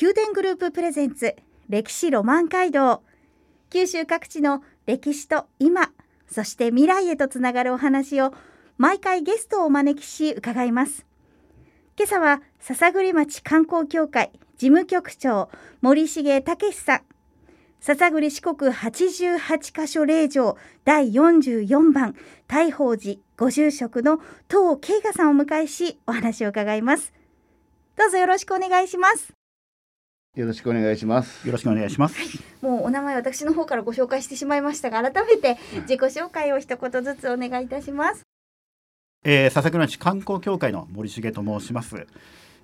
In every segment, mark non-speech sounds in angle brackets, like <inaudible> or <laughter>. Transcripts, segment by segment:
宮殿グループプレゼンツ歴史ロマン街道。九州各地の歴史と今そして未来へとつながるお話を毎回ゲストをお招きし伺います。今朝は篠栗町観光協会事務局長森重武さん。篠栗四国88カ所霊場第44番大宝寺ご住職の東慶賀さんをお迎えしお話を伺います。どうぞよろしくお願いします。よろしくお願いします。よろしくお願いします。もうお名前私の方からご紹介してしまいましたが改めて自己紹介を一言ずつお願いいたしますえー、笹倉町観光協会の森重と申します。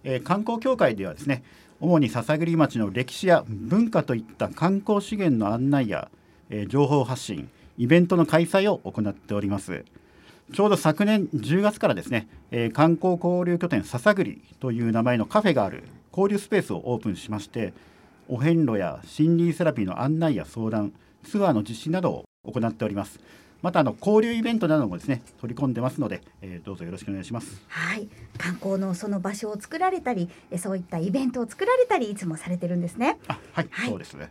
えー、観光協会ではですね、主に笹栗町の歴史や文化といった観光資源の案内や、えー、情報発信、イベントの開催を行っております。ちょうど昨年10月からですね、えー、観光交流拠点笹栗という名前のカフェがある交流スペースをオープンしまして、お遍路や心理セラピーの案内や相談、ツアーの実施などを行っております。またあの交流イベントなどもですね取り込んでますので、えー、どうぞよろしくお願いします。はい観光のその場所を作られたりえそういったイベントを作られたりいつもされてるんですねあはい、はいそうですね。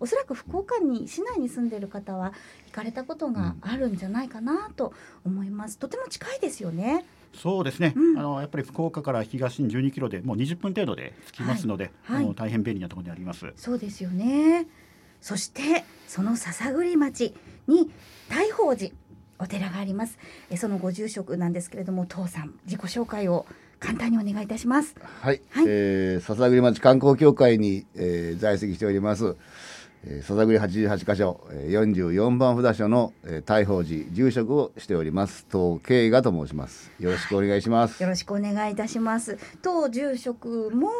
おそらく福岡に市内に住んでいる方は行かれたことがあるんじゃないかなと思います、とても近いですよねそうですね、うん。あのやっぱり福岡から東に12キロでもう20分程度で着きますので、はい。はい。あの大変便利なところにあります。そうですよね。そしてその篠栗町に大宝寺お寺があります。えそのご住職なんですけれども父さん自己紹介を簡単にお願いいたします。はい、はい。えー笹栗町観光協会に、えー在籍しております。えー笹栗88カ所、えー、44番札所の、えー、大宝寺住職をしております。東慶賀と申します。よろしくお願いします。よろしくお願いいたします。当住職も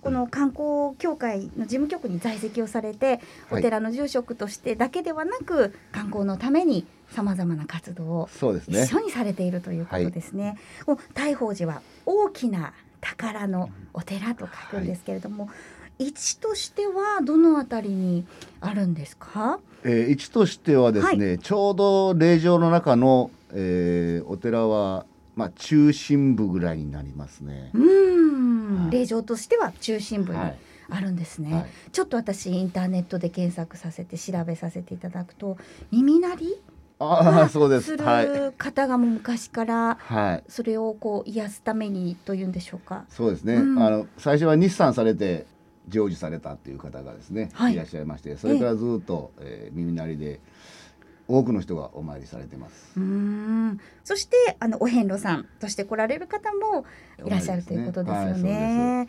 この観光協会の事務局に在籍をされて、はいお寺の住職としてだけではなく観光のためにさまざまな活動をそうですね一緒。にされているということですね。こう大宝寺は大きな宝のお寺と書くんですけれども、位置としてはどのあたりにあるんですか？えー、位置としてはですね、ちょうど霊場の中の、えーお寺はまあ中心部ぐらいになりますねう。ーん、はい霊場としては中心部にはいあるんですね。はいちょっと私インターネットで検索させて調べさせていただくと耳鳴りああそうですす。はいる方がもう昔からはい。それをこう癒すためにというんでしょうか？そうですね、うんあの最初は日産されて成就されたっていう方がですね、はいい、らっしゃいましてそれからずっと、えー耳鳴りで多くの人がお参りされてます。うーん。そしてあのお遍路さんとして来られる方もいらっしゃるということですよはい。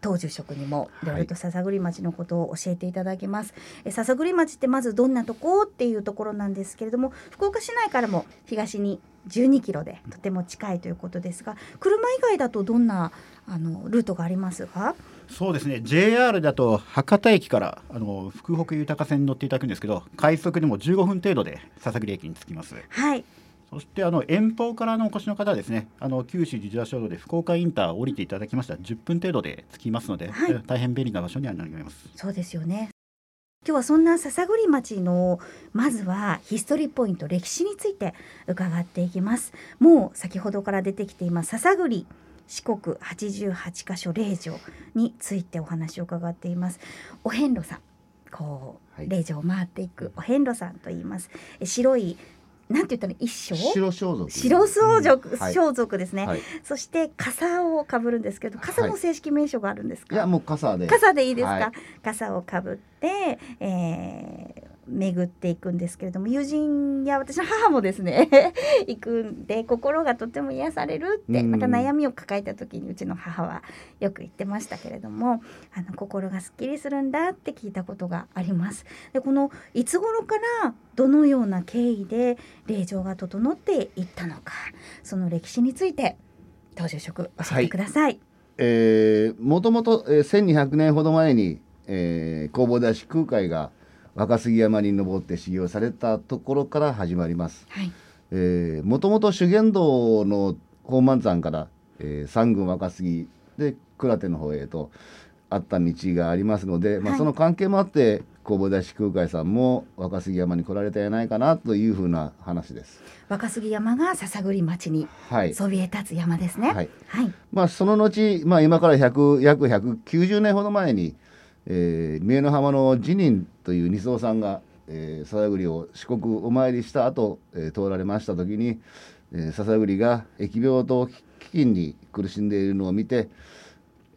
当住職にもいろいろと笹栗町のことを教えていただきます。え笹栗町ってまずどんなとこっていうところなんですけれども、福岡市内からも東に12キロでとても近いということですが、車以外だとどんなあのルートがありますか？そうですね JR だと博多駅からあの福北豊線に乗っていただくんですけど快速でも15分程度で笹栗駅に着きます。はい。そしてあの遠方からのお越しの方はですねあの九州自動車道で福岡インターを降りていただきましたら10分程度で着きますので、はいえ大変便利な場所にはなります。そうですよね。今日はそんな笹栗町のまずはヒストリーポイント歴史について伺っていきます。もう先ほどから出てきています笹栗四国88カ所霊場についてお話を伺っています。お遍路さん、こう、はい霊場を回っていくお遍路さんと言います。え白いなんて言ったら一生？白装束。白装束、うんはい装束ですね。はい。そして傘をかぶるんですけど、傘も正式名称があるんですか？いやもう傘で。傘でいいですか、はい傘をかぶって、えー巡っていくんですけれども友人や私の母もですね <laughs> 行くんで心がとても癒されるってうんなんか悩みを抱えた時にうちの母はよく言ってましたけれどもあの心がすっきりするんだって聞いたことがあります。でこのいつ頃からどのような経緯で霊場が整っていったのかその歴史について当住職教えてください。えーもともと、えー、1200年ほど前に、えー、弘法大師空海が若杉山に登って修行されたところから始まります。はいえーもともと修験道の宝満山から、えー三郡若杉で倉手の方へとあった道がありますので、まあ、はいその関係もあって弘法大師空海さんも若杉山に来られたんじゃないかなというふうな話です。若杉山が篠栗町にはいそびえ立つ山ですね。はいはい。まあ、その後、まあ、今から100約190年ほど前に、えー、三重の浜の慈人という二層さんが、えー、笹栗を四国お参りした後、えー通られました時に、えー、笹栗が疫病と飢饉に苦しんでいるのを見て、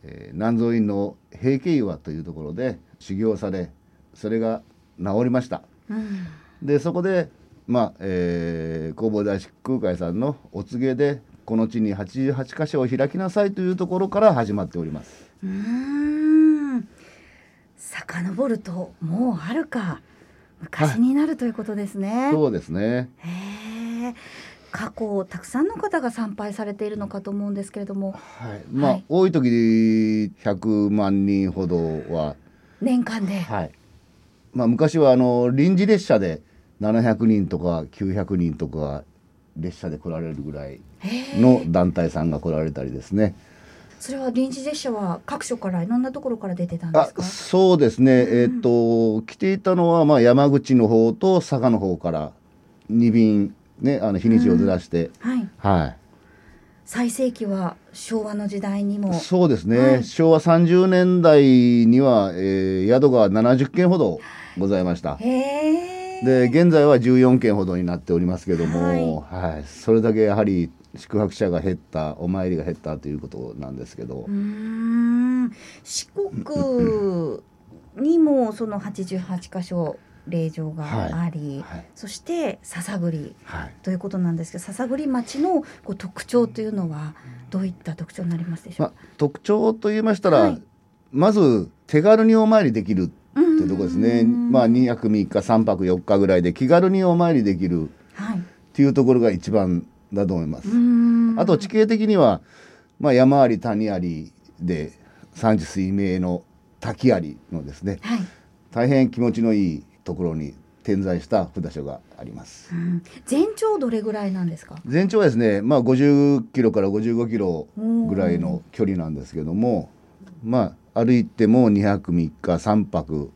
えー南蔵院の平家岩というところで修行されそれが治りました。うん。でそこで、まあえー、弘法大師空海さんのお告げでこの地に88箇所を開きなさいというところから始まっております。うーん。遡るともうはるか昔になるということですね。そうですね。へえ。過去たくさんの方が参拝されているのかと思うんですけれども、はい、まあ、はい多い時で100万人ほどは、年間で。はい。まあ昔はあの臨時列車で700人とか900人とか列車で来られるぐらい。の団体さんが来られたりですね。それは臨時列車は各所からいろんなところから出てたんであすか？そうですね、えっ、と来ていたのはまあ山口の方と佐賀の方から2便ねあの日にちをずらして、はい。は最盛期は昭和の時代にもい。そうですね、はい昭和30年代には、えー宿が70軒ほどございました。へえ。で現在は14軒ほどになっておりますけども、はいはいそれだけやはり宿泊者が減ったお参りが減ったということなんですけど、四国にもその88箇所霊場があり、はい。そして笹栗はい、ということなんですけど笹栗町のこう特徴というのはどういった特徴になりますでしょう？まあ、特徴と言いましたら、はい。まず手軽にお参りできるか、とというところですね。まあ2泊3日3泊4日ぐらいで気軽にお参りできるはい、っていうところが一番だと思います。あと地形的にはまあ山あり谷ありで山地水明の滝ありのですねはい、大変気持ちのいいところに点在した札所があります。うん全長どれぐらいなんですか？全長はですねまあ50キロから55キロぐらいの距離なんですけどもまあ歩いても2泊3日3泊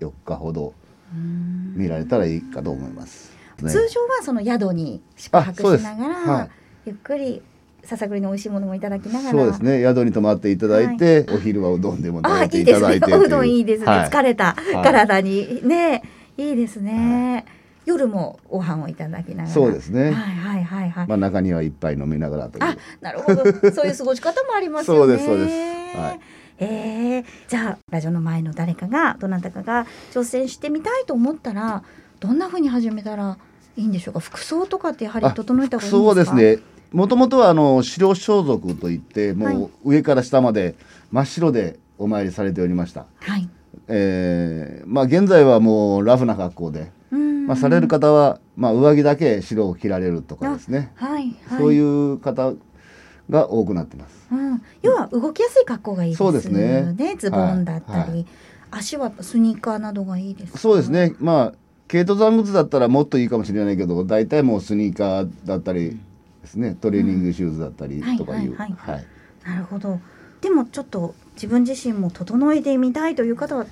4日ほどうん見られたらいいかと思います。ね。通常はその宿に宿泊しながら、はい。ゆっくり笹栗の美味しいものもいただきながら。そうですね。宿に泊まっていただいて、お昼はうどんでも食あべていいいですね。ただいて。おうどんいいですね、はい。疲れたい。体に。ね。いいですね、夜もご飯をいただきながら。そうですね。はいはいはいはい、まあ中には一杯飲みながらという。あなるほど。そういう過ごし方もありますよね。そうですそうです。はい。えーじゃあラジオの前の誰かがどなたかが挑戦してみたいと思ったらどんな風に始めたらいいんでしょうか？服装とかってやはりあ整えた方がいいんですか？そうですね。もともとはあの白装束といってはいもう上から下まで真っ白でお参りされておりました。はいえーまあ現在はもうラフな格好で、うんまあされる方はまあ上着だけ白を着られるとかですね。はいはいそういう方が多くなってます。うん、要は動きやすい格好がいいですそうですねズボンだったり、はいは足はスニーカーなどがいいですか？そうですね。まあ軽登山靴だったらもっといいかもしれないけど、大体もうスニーカーだったりですね、トレーニングシューズだったりとかいう。はいはいはい。はい。なるほど。でもちょっと自分自身も整えてみたいという方は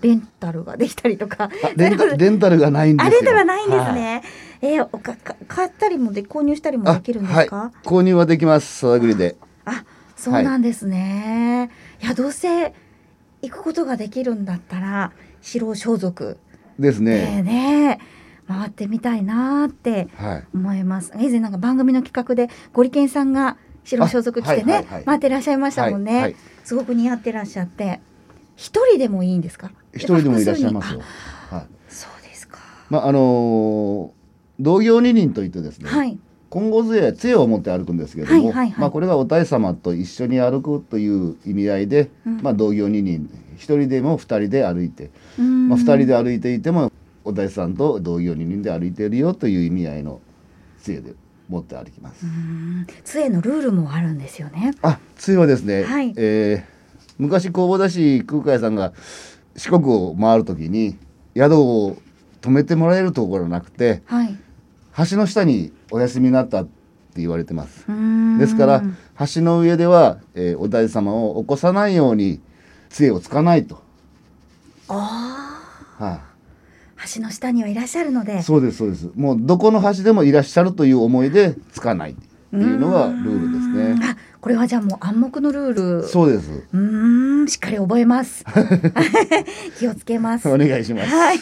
レンタルができたりとか。あレンタ <laughs> レンタルがないんですよ。あレンタルはないんですはい。ね、えーおかか買ったりもで購入したりもできるんですか、はい、購入はできます。さだぐりで。あそうなんですね、い、やどうせ行くことができるんだったら白装束ですでね。ね回ってみたいなーってはい。思います。以前なんか番組の企画でゴリケンさんが白装束着てね、回ってらっしゃいましたもんね、すごく似合ってらっしゃって。一人でもいいんですか？一人でもいらっしゃいますよ。あ。はい。そうですか。まああのー同業二人といってですね。はい。金剛杖杖を持って歩くんですけれども、はい。まあこれがお大様と一緒に歩くという意味合いで、うん。まあ同業二人一人でも二人で歩いて、まあ二人で歩いていてもお大さんと同業二人で歩いているよという意味合いの杖で持って歩きます。杖のルールもあるんですよね。あ杖はですね、はい。えー昔弘法大師空海さんが四国を回る時に宿を止めてもらえるところなくてはい。橋の下にお休みになったって言われてます。ですから橋の上では、えーお大師様を起こさないように杖をつかないと。あはー橋の下にはいらっしゃるのでい、そうですそうです。もうどこの橋でもいらっしゃるという思いでつかないっていうのがルールですね。あこれはじゃあもう暗黙のルールそうです。うーんしっかり覚えます <laughs> <laughs> 気をつけますお願いします。はい。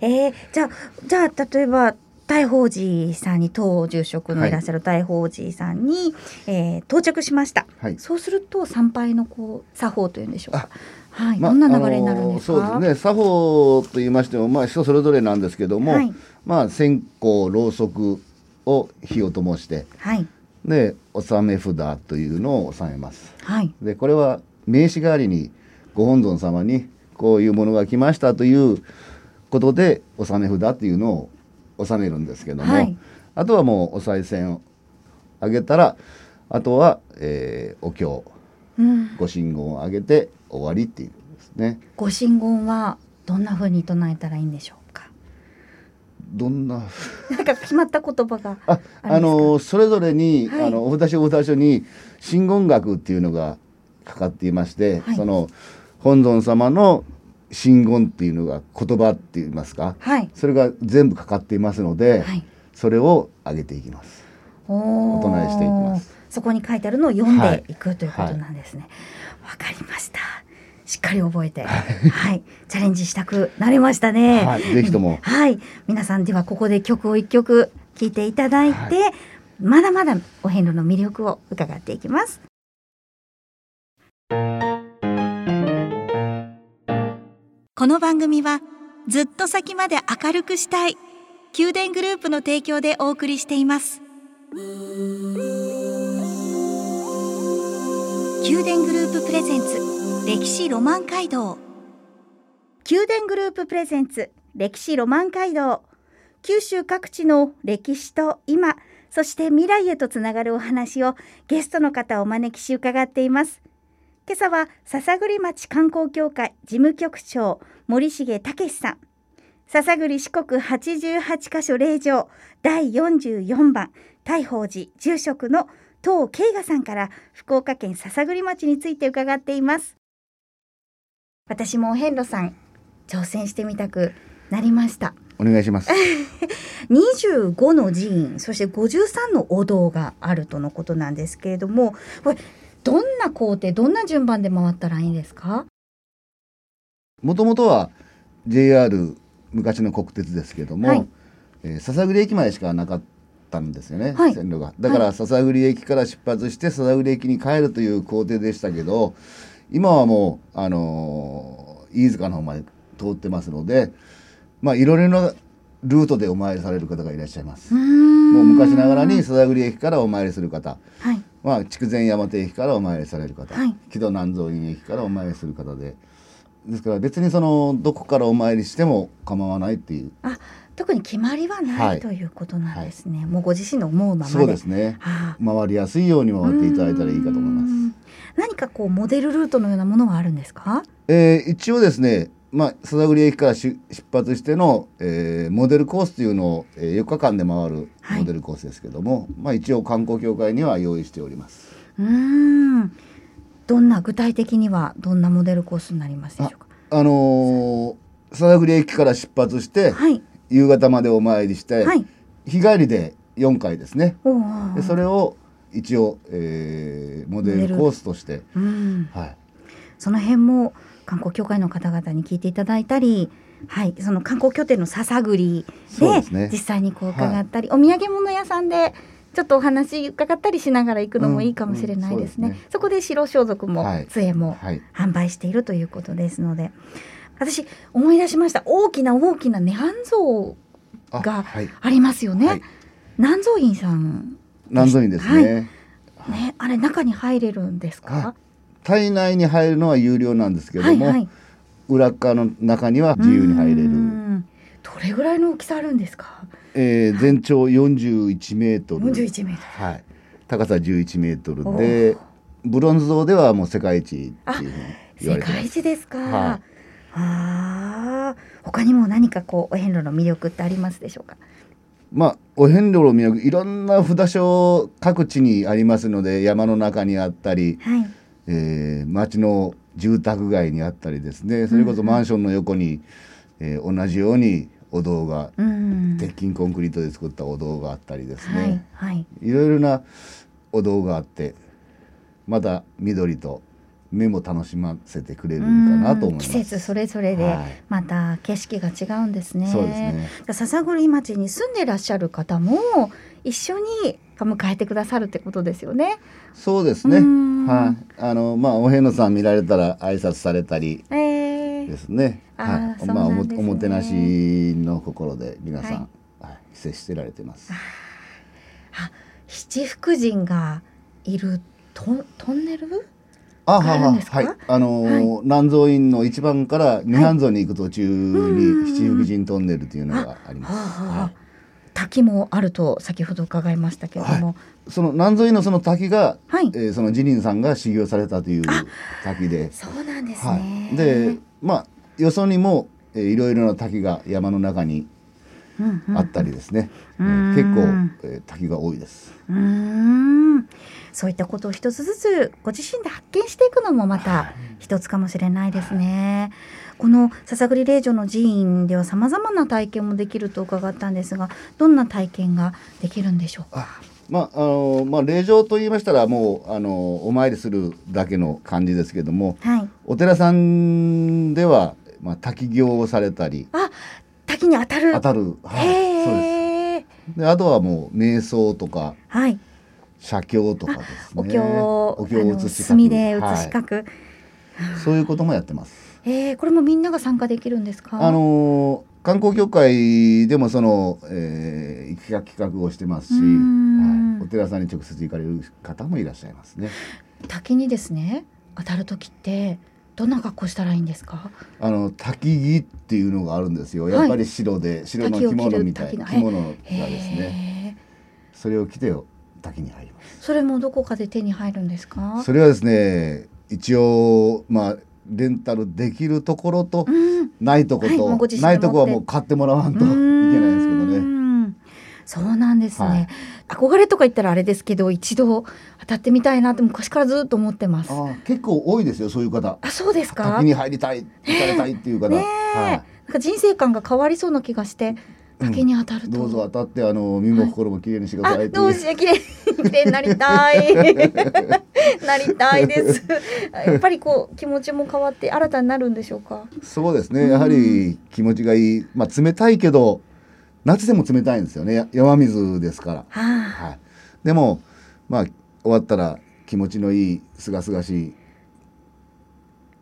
えー、じゃあ、じゃあ、例えば。大宝寺さんに当住職のいらっしゃる大宝寺さんに、えー到着しました。はい。そうすると参拝のこう作法というんでしょうか。はい、まどんな流れになるんですか？そうですね作法と言いましても、まあ、人それぞれなんですけども、はいまあ、線香ろうそくを火を灯してはい、で納め札というのを納めますはい、でこれは名刺代わりにご本尊様にこういうものが来ましたということで納め札っていうのを納めるんですけども、はいあとはもうお賽銭をあげたらあとは、えーお経うん、ご神言をあげて終わりっていうですね。ご神言はどんな風に唱えたらいいんでしょうか？どんな？<laughs> なんか決まった言葉が。ああのそれぞれに、はいあのお札書お札書に真言学っていうのがかかっていまして、はいその本尊様の真言っていうのが言葉って言いますか？はい、それが全部かかっていますので、はい。それを上げていきます。おお唱えしていきます。そこに書いてあるのを読んはいでいくということなんですね。わ、かりました。しっかり覚えて、はい、チャレンジしたくなりましたね。はい、ぜひともはい、皆さんではここで曲を一曲聴いていただいて、はまだまだお遍路の魅力を伺っていきます。この番組はずっと先まで明るくしたい宮殿グループの提供でお送りしています。宮殿グループプレゼンツ歴史ロマン街道。宮殿グループプレゼンツ歴史ロマン街道。九州各地の歴史と今そして未来へとつながるお話をゲストの方をお招きし伺っています。今朝は篠栗町観光協会事務局長森重武さん。篠栗四国88カ所霊場第44番大宝寺住職の東慶賀さんから福岡県篠栗町について伺っています。私もお遍路さん挑戦してみたくなりました。お願いします。<laughs> 25の寺院そして53のお堂があるとのことなんですけれどもこれどんな工程どんな順番で回ったらいいんですか？もともとは JR 昔の国鉄ですけども、はい。えー篠栗駅までしかなかったんですよね、はい。線路が。だからは篠栗駅から出発して篠栗駅に帰るという工程でしたけど今はもう、あのー飯塚の方まで通ってますのでまあいろいろなルートでお参りされる方がいらっしゃいます。ももう昔ながらに篠栗駅からお参りする方。はいまあ、筑前山手駅からお参りされる方、はい。木戸南蔵院駅からお参りする方で。ですから別にそのどこからお参りしても構わないっていう。あ特に決まりはない、はいということなんですね、もうご自身の思うままで。そうですね。はあ。回りやすいように回っていただいたらいいかと思います。す何かこうモデルルートのようなものはあるんですか？えー一応ですね、まあ、篠栗駅から出出発しての、えーモデルコースというのを、えー4日間で回るはい。モデルコースですけども、まあ、一応観光協会には用意しております。うーん。どんな具体的にはどんなモデルコースになりますでしょうか？あのー篠栗駅から出発して、はい。夕方までお参りして、はい。日帰りで4回ですね。でそれを一応、えーモデルコースとして、うんはい、その辺も観光協会の方々に聞いていただいたり、はい、その観光拠点の笹栗でそうで実際にこう伺ったり、お土産物屋さんでちょっとお話伺ったりしながら行くのもいいかもしれないですね。うんうんそすね。そこで白装束も、はい。杖もはい、販売しているということですので。私思い出しました。大きな大きな涅槃像あがはい、ありますよね。はい。南蔵院さん南蔵院ですね、ねあれ中に入れるんですか？体内に入るのは有料なんですけども、はいはい。裏側の中には自由に入れうる、んどれぐらいの大きさあるんですか？えー全長41メートル、41メートはい、高さ11メートルでブロンズ像ではもう世界一っていうふうに言わ世界れてます。一ですか。はいああ、他にも何かこうお遍路の魅力ってありますでしょうか？まあお遍路の魅力いろんな札所各地にありますので山の中にあったり、はい。えー町の住宅街にあったりですねそれこそマンションの横に、えー同じようにお堂がうん。鉄筋コンクリートで作ったお堂があったりですはいね、はい。い、ろいろなお堂があってまた緑と目も楽しませてくれるかなと思います。季節それぞれではいまた景色が違うんですね。そうですね笹栗町に住んでらっしゃる方も一緒に迎えてくださるってことですよね。そうですね。はい、あのまあお遍路さん見られたら挨拶されたりえーですね。あーはい、そうまあおもねおもてなしの心で皆さん、ははい接してられてます。あ七福神がいるトントンネル？ああるんですか？はい、あのー南蔵院の一番から涅槃像に行く途中うんに七福神トンネルというのがあります。はあはあは滝もあると先ほど伺いましたけれども、い、その南蔵院のその滝が、はい、えーその慈林さんが修行されたという滝で、そうなんですはね。い、でまあよそにも、えーいろいろな滝が山の中にうんうん。あったりですね、うん。えー結構、えー滝が多いです。うーん。そういったことを一つずつご自身で発見していくのもまた一つかもしれないですね。この笹栗霊場の寺院ではさまざまな体験もできると伺ったんですがどんな体験ができるんでしょうか？まああのまあ霊場と言いましたらもうあのお参りするだけの感じですけどもはい。お寺さんでは、まあ、滝行をされたりあ滝に当たる。当たる、はい、そうで。すであとはもう瞑想とかはい。写経とかですねお経をお経を写し墨で写しはい書く。そういうこともやってます。ええこれもみんなが参加できるんですか？あのー観光協会でもその、えー、企画企画をしてますし、はい、お寺さんに直接行かれる方もいらっしゃいますね。滝にですね当たる時ってどんな格好したらいいんですか？あの滝着っていうのがあるんですよ。はいやっぱり白で白の着物みたい滝を着物がですね。それを着て滝に入ります。それもどこかで手に入るんですか？それはですね、一応まあレンタルできるところとうん。ないとこと、ご自身でないとこはもう買ってもらわんといけないんですけどね。ね。そうなんですね、はい憧れとか言ったらあれですけど一度当たってみたいなって昔からずっと思ってます。ああー結構多いですよそういう方。そうですか？滝に入りたい行かれたいっていう方。ねえ、はなんか人生観が変わりそうな気がして滝に当たるい。と。どうぞ当たってあの身も心もきれいにしてくだあさい。どうして綺麗綺麗になりたい <laughs> なりたいですやっぱりこう気持ちも変わって新たになるんでしょうか？そうですね。やはり気持ちがいい。まあ冷たいけど夏でも冷たいんですよね。や山水ですから。はあはい。でもまあ終わったら気持ちのいい清々しい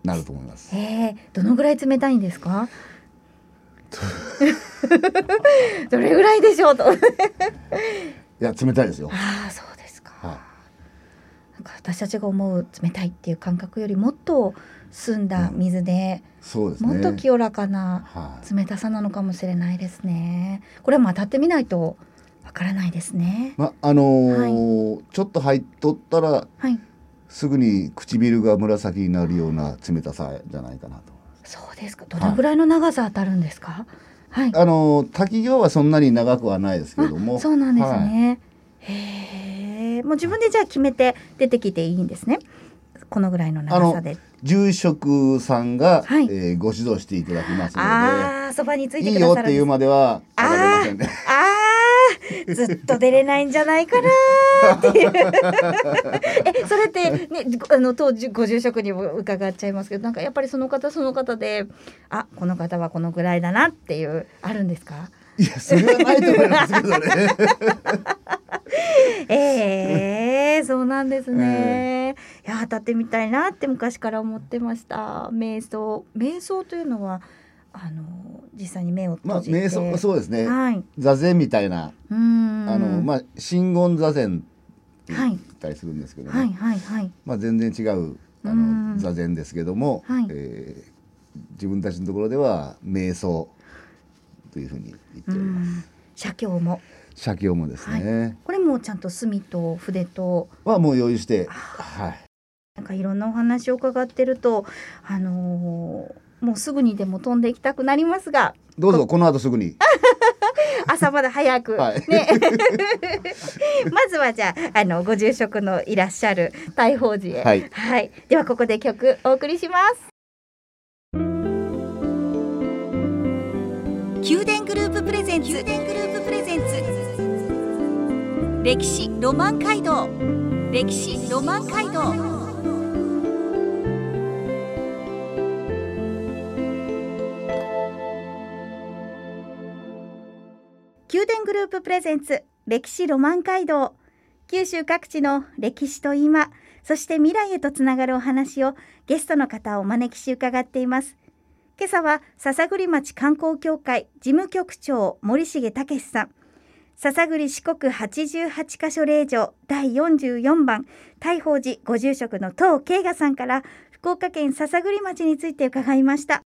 なると思います。えー、どのぐらい冷たいんですか？<laughs> どれぐらいでしょうと <laughs> いや冷たいですよ。ああそうですかはなんか私たちが思う冷たいっていう感覚よりもっと澄んだ水で、い。そうですね。もっと清らかなはい。冷たさなのかもしれないですねこれはもう当たってみないとわからないですねまあのーちょっと入っとったらはいすぐに唇が紫になるような冷たさじゃないかなと。そうですか。どのぐらいの長さ当たるんですか？はい、あのー滝行はそんなに長くはないですけれども。あそうなんですはい。ね、へえもう自分でじゃあ決めて出てきていいんですね。このぐらいの長さで。住職さんが、はい。えーご指導していただきますのああそばについで、いいよっていうまでは上がれませんね。あー <laughs> ずっと出れないんじゃないかなー。っていう。<laughs> えそれってねあの当時ご住職にも伺っちゃいますけどなんかやっぱりその方その方であこの方はこのぐらいだなっていうあるんですか？いやそれはないと思いますけどね。<laughs> えー、そうなんですね、いや当たってみたいなって昔から思ってました。瞑想。瞑想というのはあの実際に目をまあ閉じて、瞑想そうですね。はい。座禅みたいな。あのまあ真言座禅ってはい言ったりするんですけどね。はい。はいはいまあ全然違うあうん。の座禅ですけども、はい。えー自分たちのところでは瞑想というふうに言っております。うん。写経も。写経もですね、これもちゃんと墨と筆と。はもう用意して、はい、なんかいろんなお話を伺ってるとあのーもうすぐにでも飛んでいきたくなりますがどうぞこの後すぐに。<laughs> 朝まで早く、はい。ね。<laughs> まずはじゃああのご住職のいらっしゃる大宝寺へ。はい。ではここで曲お送りします。宮殿グループプレゼンツ。宮殿グループプレゼンツ。歴史ロマン街道。歴史ロマン街道宮殿グループプレゼンツ歴史ロマン街道。九州各地の歴史と今そして未来へとつながるお話をゲストの方をお招きし伺っています。今朝は篠栗町観光協会事務局長森重武さん。篠栗四国88カ所霊場第44番大宝寺ご住職の東慶賀さんから福岡県篠栗町について伺いました。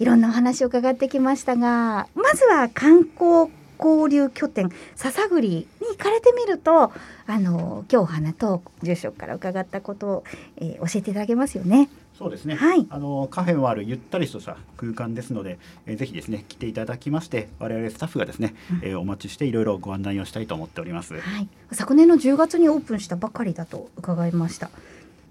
いろんなお話を伺ってきましたがまずは観光交流拠点篠栗に行かれてみるとあの今日お花と住職から伺ったことを、えー教えていただけますよね。そうですね。はいあのカフェもあるゆったりとした空間ですので、えーぜひですね来ていただきまして、我々スタッフがですね、えーお待ちしていろいろご案内をしたいと思っております。はい、昨年の10月にオープンしたばかりだと伺いました。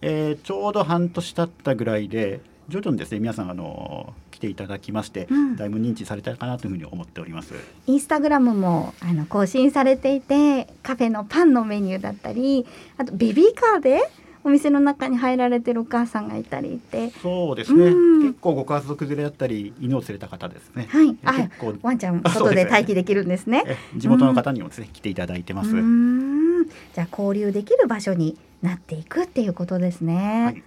えーちょうど半年経ったぐらいで徐々にですね皆さんあの来ていただきまして、うんだいぶ認知されたかなというふうに思っております。インスタグラムもあの更新されていてカフェのパンのメニューだったりあとベビーカーでお店の中に入られてるお母さんがいたりってそうですね。うん結構ご家族連れだったり犬を連れた方ですね。はいえあワンちゃん外で待機できるんですね。え地元の方にもですね、来ていただいてます。じゃあ交流できる場所になっていくっていうことですね。はい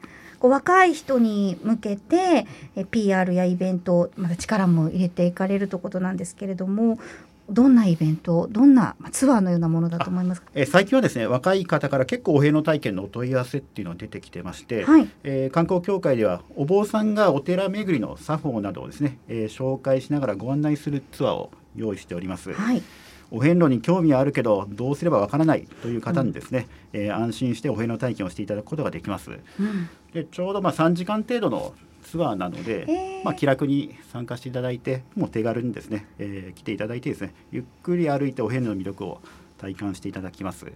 こう若い人に向けてえ PR やイベントまた力も入れていかれるということなんですけれどもどんなイベントどんなまあツアーのようなものだと思いますか？えー最近はですね若い方から結構お遍路体験のお問い合わせっていうのが出てきてまして、はい。えー観光協会ではお坊さんがお寺巡りの作法などをですね、えー紹介しながらご案内するツアーを用意しております。はいお遍路に興味はあるけどどうすればわからないという方にですね、えー安心してお遍路体験をしていただくことができます。うんでちょうどまあ3時間程度のツアーなので、まあ、気楽に参加していただいてもう手軽にですね、えー来ていただいてですねゆっくり歩いてお遍路の魅力を体感していただきます。はい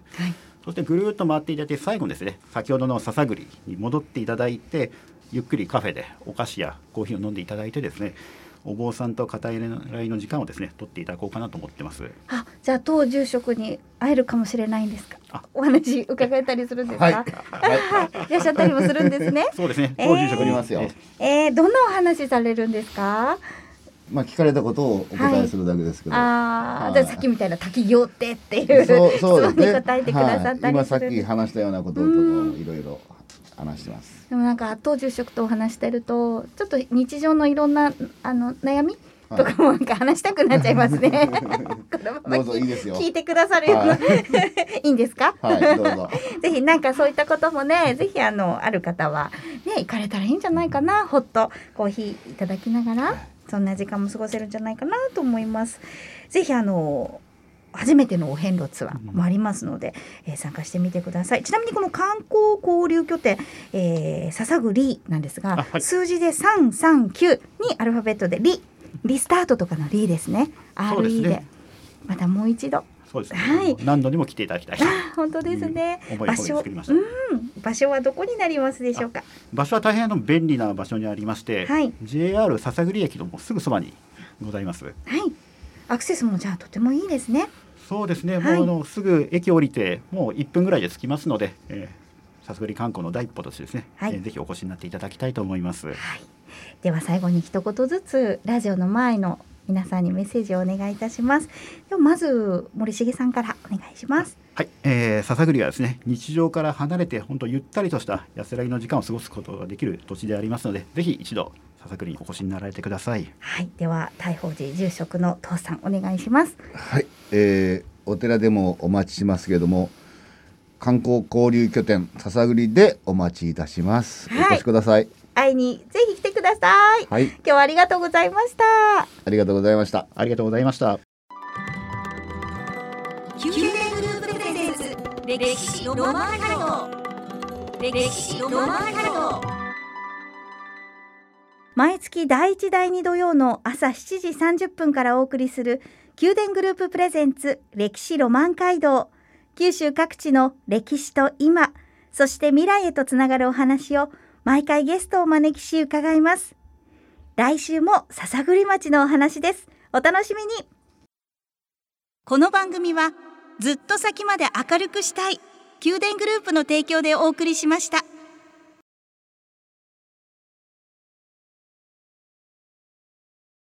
そしてぐるーっと回っていただいて最後にですね先ほどの笹栗に戻っていただいてゆっくりカフェでお菓子やコーヒーを飲んでいただいてですねお坊さんと語り合いの時間をですね取っていただこうかなと思ってます。あじゃあ当住職に会えるかもしれないんですか？あ。お話伺えたりするんですか、はい。あはい。<laughs> いらっしゃったりもするんですね？<laughs> そうですね。えー。当住職に。おりますよえー、どんなお話されるんですか？まあ聞かれたことをお答えするだけですけど。ああ、はい。じゃあさっきみたいな滝行ってっていうそうそうです質問にね。答えてくださったはい、今さっき話したようなこととかもいろいろ話してます。でもなんか当住職とお話してるとちょっと日常のいろんなあの悩みとかもなんか話したくなっちゃいますね。<laughs> どうぞいいですよ。聞いてくださるような、、はいいんですか？はい、どうぞ。<laughs> ぜひなんかそういったこともね、ぜひあのある方はね行かれたらいいんじゃないかな。ほっとコーヒーいただきながらそんな時間も過ごせるんじゃないかなと思います。ぜひあの初めてのお遍路ツアーもありますので、えー参加してみてください。ちなみにこの観光交流拠点、えー、笹栗なんですが、あはい数字で三三九にアルファベットでリリスタートとかのリですね。RE でねまたもう一度。そうですね。はい何度にも来ていただきたい。あ本当ですね。思い込み場所。うん場所はどこになりますでしょうか？場所は大変あの便利な場所にありまして、はい JR 篠栗駅のすぐそばにございます。はい。アクセスもじゃあとてもいいですね。そうですね。はいもうあのすぐ駅降りてもう1分ぐらいで着きますので、えー、笹栗観光の第一歩としてですね、はいえーぜひお越しになっていただきたいと思います。はい。では最後に一言ずつラジオの前の皆さんにメッセージをお願いいたします。ではまず森重さんからお願いします。はい、えー、笹栗はですね日常から離れて本当ゆったりとした安らぎの時間を過ごすことができる土地でありますのでぜひ一度笹栗にお越しになられてくださいはい。では大宝寺住職の父さんお願いします。はい、えー、お寺でもお待ちしますけれども。観光交流拠点笹栗でお待ちいたします。はいお越しください。会いにぜひ来てください。はい、今日はありがとうございました。ありがとうございました。ありがとうございました宮殿グループプレゼンツ歴史ロマン街道歴史ロマンハルト毎月第1第2土曜の朝7時30分からお送りする宮殿グループプレゼンツ歴史ロマン街道九州各地の歴史と今そして未来へとつながるお話を毎回ゲストをお招きし伺います。来週も篠栗町のお話です。お楽しみに。この番組はずっと先まで明るくしたい宮殿グループの提供でお送りしました。